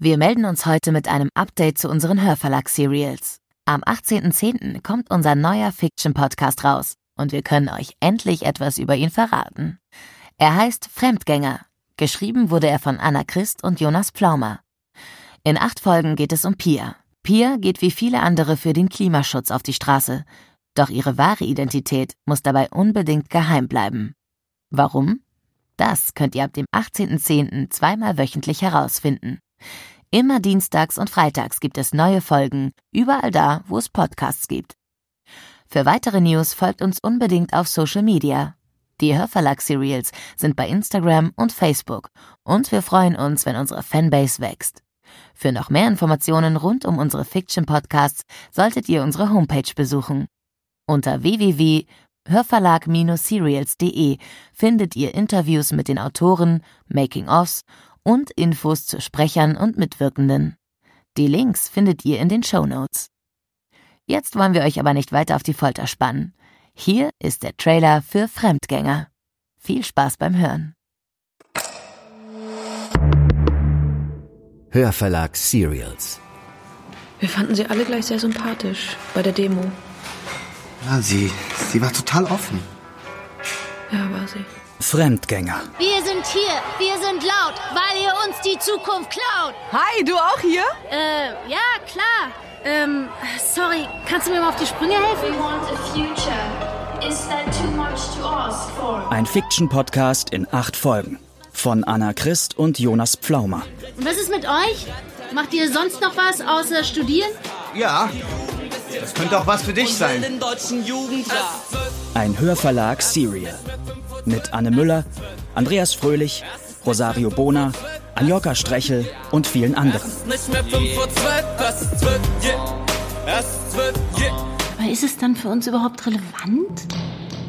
Wir melden uns heute mit einem Update zu unseren Hörverlag-Serials. Am 18.10. kommt unser neuer Fiction-Podcast raus und wir können euch endlich etwas über ihn verraten. Er heißt Fremdgänger. Geschrieben wurde er von Anna Christ und Jonas Pflaumer. In acht Folgen geht es um Pia. Pia geht wie viele andere für den Klimaschutz auf die Straße. Doch ihre wahre Identität muss dabei unbedingt geheim bleiben. Warum? Das könnt ihr ab dem 18.10. zweimal wöchentlich herausfinden. Immer dienstags und freitags gibt es neue Folgen, überall da, wo es Podcasts gibt. Für weitere News folgt uns unbedingt auf Social Media. Die Hörverlag-Serials sind bei Instagram und Facebook und wir freuen uns, wenn unsere Fanbase wächst. Für noch mehr Informationen rund um unsere Fiction-Podcasts solltet ihr unsere Homepage besuchen. Unter www.hörverlag-serials.de findet ihr Interviews mit den Autoren, Making-ofs und Infos zu Sprechern und Mitwirkenden. Die Links findet ihr in den Show Notes. Jetzt wollen wir euch aber nicht weiter auf die Folter spannen. Hier ist der Trailer für Fremdgänger. Viel Spaß beim Hören. Hörverlag Serials. Wir fanden sie alle gleich sehr sympathisch bei der Demo. Ja, sie, sie war total offen. Ja, war sie. Fremdgänger. Wir sind hier, wir sind laut, weil ihr uns die Zukunft klaut. Hi, du auch hier? Äh, ja, klar. Ähm, sorry, kannst du mir mal auf die Sprünge helfen? Ein Fiction-Podcast in acht Folgen. Von Anna Christ und Jonas Pflaumer. Und was ist mit euch? Macht ihr sonst noch was außer studieren? Ja, das könnte auch was für dich sein. Ein Hörverlag Serial. Mit Anne Müller, Andreas Fröhlich, Rosario Bona, Anjoka Strechel und vielen anderen. Aber ist es dann für uns überhaupt relevant?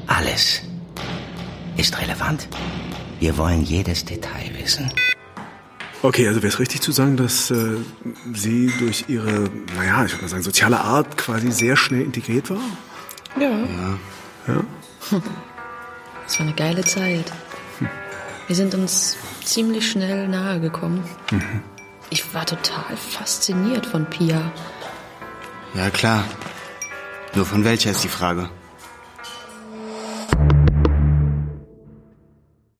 Alles ist relevant. Wir wollen jedes Detail wissen. Okay, also wäre es richtig zu sagen, dass äh, sie durch ihre, naja, ich würde mal sagen, soziale Art quasi sehr schnell integriert war? Ja. Ja? Es war eine geile Zeit. Wir sind uns ziemlich schnell nahe gekommen. Ich war total fasziniert von Pia. Ja, klar. Nur von welcher ist die Frage?